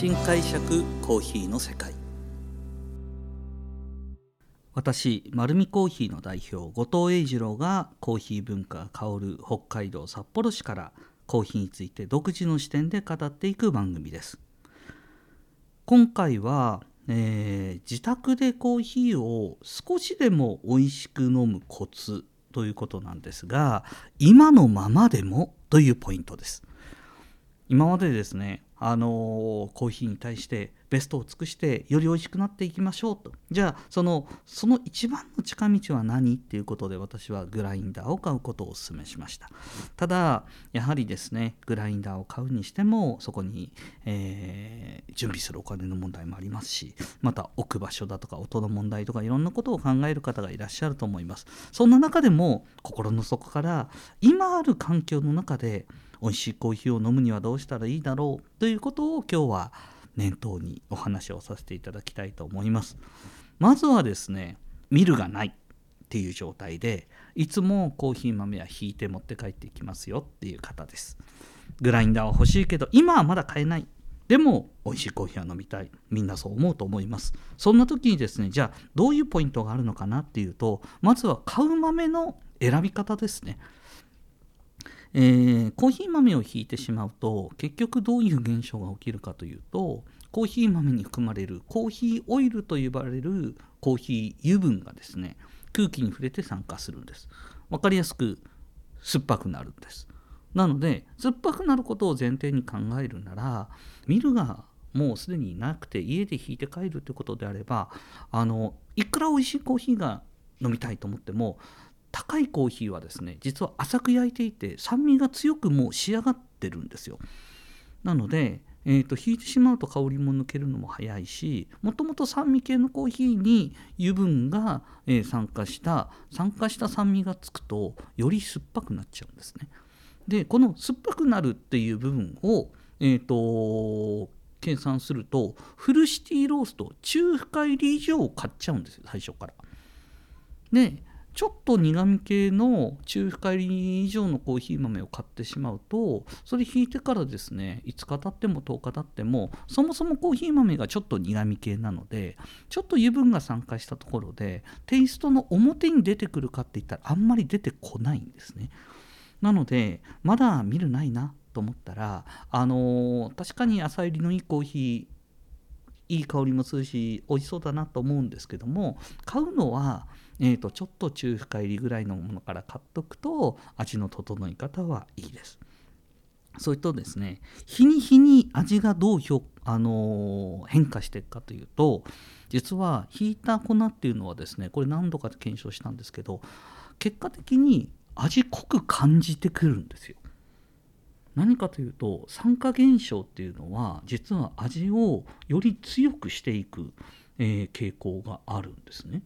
新解釈コーヒーの世界。私丸見コーヒーの代表後藤英二郎がコーヒー文化が香る北海道札幌市からコーヒーについて独自の視点で語っていく番組です。今回は、えー、自宅でコーヒーを少しでも美味しく飲むコツということなんですが今のままでもというポイントです。今までですねあのコーヒーに対してベストを尽くしてより美味しくなっていきましょうと。じゃあそのその一番の近道は何っていうことで私はグラインダーを買うことをお勧めしました。ただやはりですねグラインダーを買うにしてもそこに、えー、準備するお金の問題もありますしまた置く場所だとか音の問題とかいろんなことを考える方がいらっしゃると思います。そんな中でも心の底から今ある環境の中で美味しいコーヒーを飲むにはどうしたらいいだろうということを今日は念頭にお話をさせていただきたいと思います。まずはですねミルがないっていう状態でいつもコーヒー豆は引いて持って帰っていきますよっていう方です。グラインダーは欲しいけど今はまだ買えない。でも美味しいコーヒーは飲みたい。みんなそう思うと思います。そんな時にですね、じゃあどういうポイントがあるのかなっていうと、まずは買う豆の選び方ですね。えー、コーヒー豆をひいてしまうと結局どういう現象が起きるかというとコーヒー豆に含まれるコーヒーオイルと呼ばれるコーヒー油分がですね空気に触れて酸化するんです。分かりやすく酸っぱくなるんです。なので酸っぱくなることを前提に考えるならミルがもうすでになくて家で引いて帰るということであればあのいくら美味しいコーヒーが飲みたいと思っても高いコーヒーはですね実は浅く焼いていて酸味が強くもう仕上がってるんですよなので、えーと、引いてしまうと香りも抜けるのも早いしもともと酸味系のコーヒーに油分が、えー、酸化した酸化した酸味がつくとより酸っぱくなっちゃうんですねでこの酸っぱくなるっていう部分を、えーと計算するとフルシティロースト中深入り以上買っちゃうんですよ最初から。でちょっと苦味系の中深入り以上のコーヒー豆を買ってしまうとそれ引いてからですね5日経っても10日経ってもそもそもコーヒー豆がちょっと苦味系なのでちょっと油分が酸化したところでテイストの表に出てくるかって言ったらあんまり出てこないんですねなのでまだ見るないなと思ったらあのー、確かに朝入りのいいコーヒーいい香りもするし美味しそうだなと思うんですけども買うのはえーと、ちょっと中深入りぐらいのものから買っとくと味の整い方はいいです。それとですね日に日に味がどうあのー、変化していくかというと実はひいた粉っていうのはですねこれ何度か検証したんですけど結果的に味濃く感じてくるんですよ。何かというと酸化現象っていうのは実は味をより強くしていく、えー、傾向があるんですね。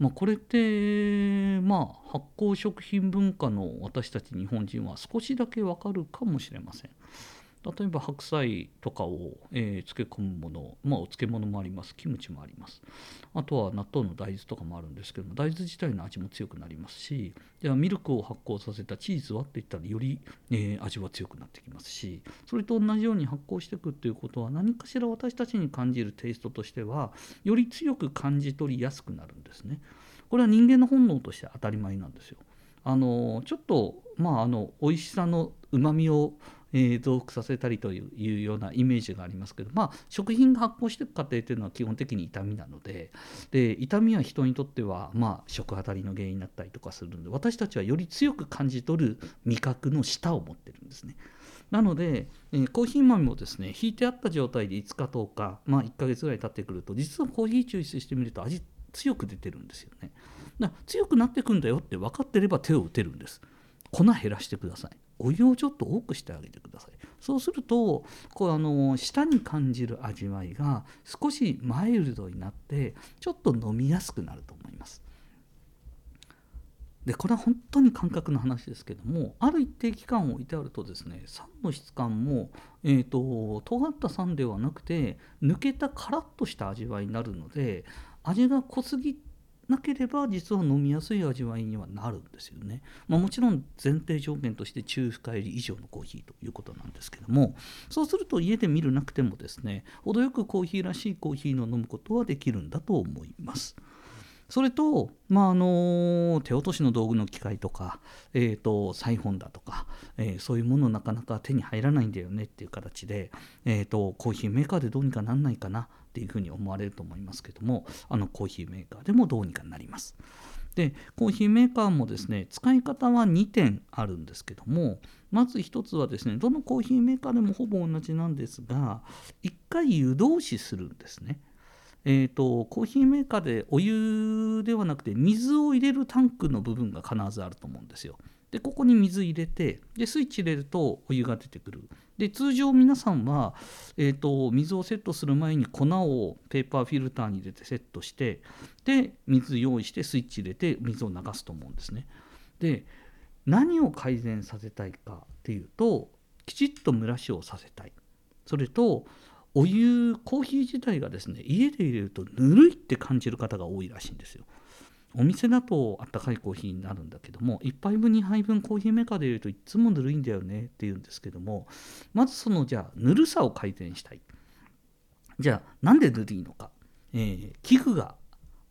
まあ、これってまあ発酵食品文化の私たち日本人は少しだけわかるかもしれません。例えば白菜とかを、えー、漬け込むもの、まあ、お漬物もあります。キムチもあります。あとは納豆の大豆とかもあるんですけども大豆自体の味も強くなりますしじゃあミルクを発酵させたチーズはって言ったらより、えー、味は強くなってきますしそれと同じように発酵していくっていうことは何かしら私たちに感じるテイストとしてはより強く感じ取りやすくなるんですね。これは人間の本能として当たり前なんですよ。あのちょっとまああの美味しさのうまみをえー、増幅させたりというようなイメージがありますけど、まあ、食品が発酵していく過程というのは基本的に痛みなのでで痛みは人にとっては、まあ、食当たりの原因になったりとかするので私たちはより強く感じ取る味覚の舌を持ってるんですね。なので、えー、コーヒー豆もですね引いてあった状態で5日10日、まあ、1ヶ月ぐらい経ってくると実はコーヒー抽出してみると味強く出てるんですよね。だから強くなってくんだよって分かってれば手を打てるんです。粉減らしてください。お湯をちょっと多くしてあげてくださいそうするとこうあの舌に感じる味わいが少しマイルドになってちょっと飲みやすくなると思いますでこれは本当に感覚の話ですけどもある一定期間置いてあるとですね酸の質感も、えーと、尖った酸ではなくて抜けたカラッとした味わいになるので味が濃すぎなければ実は飲みやすい味わいにはなるんですよね。まあ、もちろん前提条件として中深入り以上のコーヒーということなんですけどもそうすると家で見るなくてもですね程よくコーヒーらしいコーヒーの飲むことはできるんだと思います。それと、まあ、あの手落としの道具の機械とか、えーと、サイフォンだとか、えー、そういうものなかなか手に入らないんだよねっていう形で、えーと、コーヒーメーカーでどうにかなんないかなっていうふうに思われると思いますけどもあのコーヒーメーカーでもどうにかなります。でコーヒーメーカーもですね使い方は2点あるんですけどもまず1つはですねどのコーヒーメーカーでもほぼ同じなんですが1回湯通しするんですね。えーと、コーヒーメーカーでお湯ではなくて水を入れるタンクの部分が必ずあると思うんですよ。でここに水入れてでスイッチ入れるとお湯が出てくる。で通常皆さんは、えーと、水をセットする前に粉をペーパーフィルターに入れてセットしてで水用意してスイッチ入れて水を流すと思うんですね。で何を改善させたいかっていうときちっと蒸らしをさせたい。それとお湯コーヒー自体がですね家で入れるとぬるいって感じる方が多いらしいんですよ。お店だとあったかいコーヒーになるんだけども1杯分2杯分コーヒーメーカーで入れるといつもぬるいんだよねっていうんですけどもまずそのじゃあぬるさを改善したい。じゃあなんでぬるいのか、えー、器具が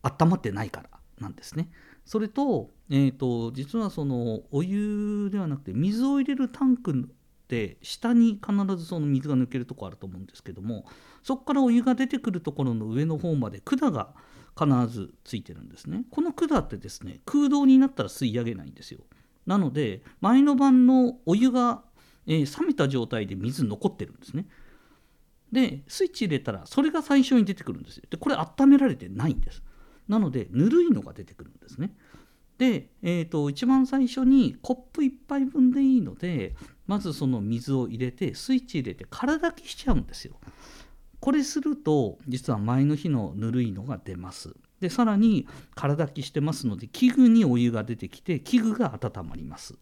温まってないからなんですね。それと,、えーと実はそのお湯ではなくて水を入れるタンクって下に必ずその水が抜けるとこあると思うんですけどもそこからお湯が出てくるところの上の方まで管が必ずついてるんですね。この管ってですね空洞になったら吸い上げないんですよ。なので前の晩のお湯が、えー、冷めた状態で水残ってるんですね。でスイッチ入れたらそれが最初に出てくるんですよ。でこれ温められてないんです。なのでぬるいのが出てくるんですね。で、えーと、一番最初にコップ1杯分でいいのでまずその水を入れてスイッチ入れて空炊きしちゃうんですよ。これすると実は前の日のぬるいのが出ます。でさらに空炊きしてますので器具にお湯が出てきて器具が温まります。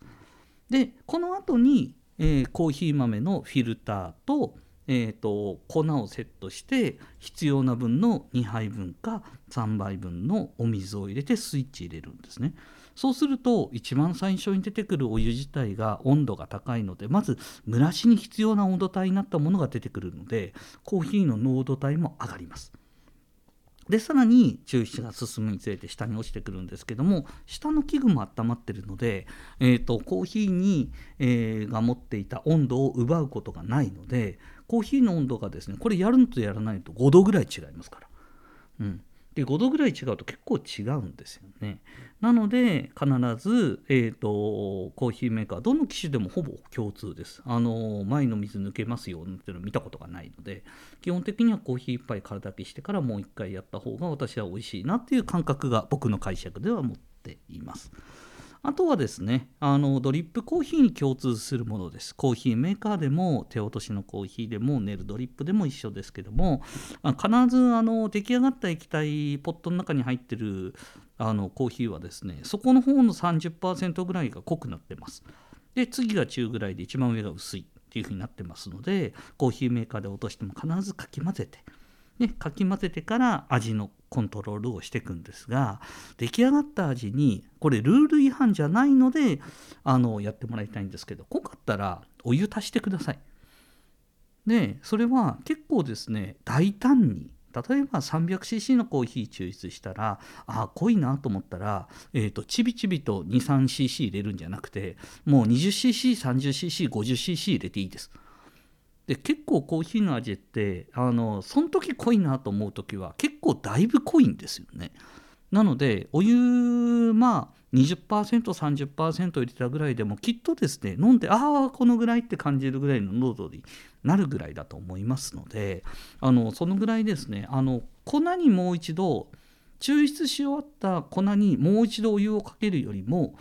でこの後に、えー、コーヒー豆のフィルターとえーと、粉をセットして必要な分の2杯分か3杯分のお水を入れてスイッチ入れるんですね。そうすると一番最初に出てくるお湯自体が温度が高いのでまず蒸らしに必要な温度帯になったものが出てくるのでコーヒーの濃度帯も上がります。でさらに抽出が進むにつれて下に落ちてくるんですけども下の器具も温まってるので、えーと、コーヒーに、えー、が持っていた温度を奪うことがないのでコーヒーの温度がですねこれやるのとやらないと5度ぐらい違いますから。うんで5度ぐらい違うと結構違うんですよね。なので必ず、えーと、コーヒーメーカーどの機種でもほぼ共通です。あの前の水抜けますよっていうの見たことがないので基本的にはコーヒー1杯空炊きしてからもう1回やった方が私は美味しいなっていう感覚が僕の解釈では持っています。あとはですねあのドリップコーヒーに共通するものです。コーヒーメーカーでも手落としのコーヒーでもネルドリップでも一緒ですけども必ずあの出来上がった液体ポットの中に入ってるあのコーヒーはですねそこの方の30%ぐらいが濃くなってます。で次が中ぐらいで一番上が薄いっていう風になってますのでコーヒーメーカーで落としても必ずかき混ぜてね、かき混ぜてから味のコントロールをしていくんですが出来上がった味にこれルール違反じゃないのであのやってもらいたいんですけど濃かったらお湯足してください。でそれは結構ですね大胆に例えば 300cc のコーヒー抽出したらあ濃いなと思ったら、えーと、ちびちびと 23cc 入れるんじゃなくてもう 20cc30cc50cc 入れていいです。で結構コーヒーの味ってあのその時濃いなと思う時は結構だいぶ濃いんですよね。なのでお湯まあ 20%30% 入れたぐらいでもきっとですね飲んでああこのぐらいって感じるぐらいの濃度になるぐらいだと思いますのであのそのぐらいですねあの粉にもう一度抽出し終わった粉にもう一度お湯をかけるよりも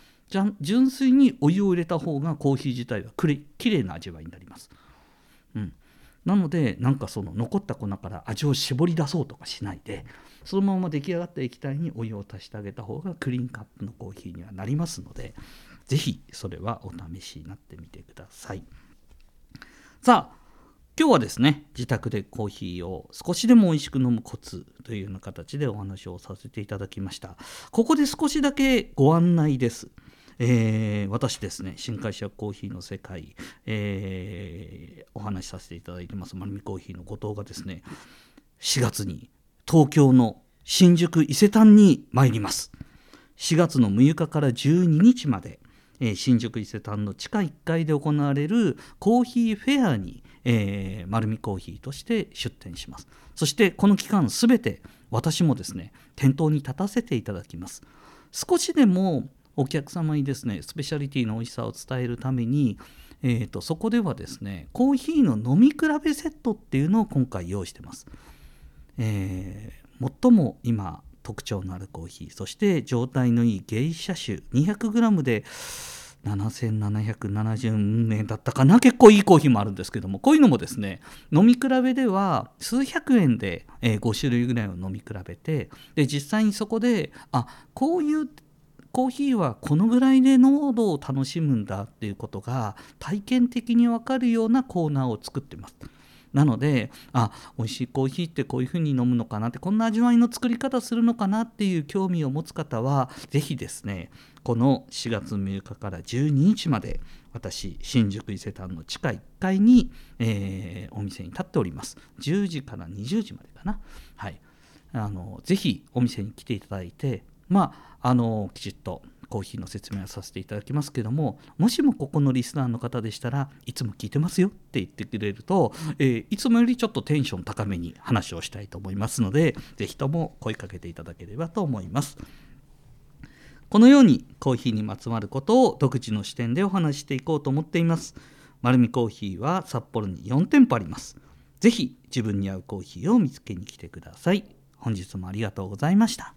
純粋にお湯を入れた方がコーヒー自体はきれいな味わいになります。なのでなんかその残った粉から味を絞り出そうとかしないでそのまま出来上がった液体にお湯を足してあげた方がクリーンカップのコーヒーにはなりますので是非それはお試しになってみてください。さあ今日はですね自宅でコーヒーを少しでも美味しく飲むコツというような形でお話をさせていただきましたここで少しだけご案内ですえー、私ですね新会社コーヒーの世界、えー、お話しさせていただいてます丸見コーヒーの後藤がですね4月に東京の新宿伊勢丹に参ります。4月の6日から12日まで、えー、新宿伊勢丹の地下1階で行われるコーヒーフェアに、えー、丸見コーヒーとして出店します。そしてこの期間すべて私もですね店頭に立たせていただきます。少しでもお客様にですねスペシャリティの美味しさを伝えるために、えーと、そこではですねコーヒーの飲み比べセットっていうのを今回用意してます、えー、最も今特徴のあるコーヒーそして状態のいい芸者種 200g で7770円だったかな。結構いいコーヒーもあるんですけどもこういうのもですね飲み比べでは数百円で、えー、5種類ぐらいを飲み比べてで実際にそこであこういうコーヒーはこのぐらいで濃度を楽しむんだっていうことが体験的に分かるようなコーナーを作ってます。なのであ美味しいコーヒーってこういうふうに飲むのかなってこんな味わいの作り方するのかなっていう興味を持つ方は是非ですねこの4月6日から12日まで私新宿伊勢丹の地下1階に、えー、お店に立っております。10時から20時までかな。はい。あのぜひお店に来ていただいてまああのきちっとコーヒーの説明をさせていただきますけどももしもここのリスナーの方でしたらいつも聞いてますよって言ってくれると、えー、いつもよりちょっとテンション高めに話をしたいと思いますので是非とも声かけていただければと思います。このようにコーヒーにまつわることを独自の視点でお話していこうと思っています。丸見コーヒーは札幌に4店舗あります。是非自分に合うコーヒーを見つけに来てください。本日もありがとうございました。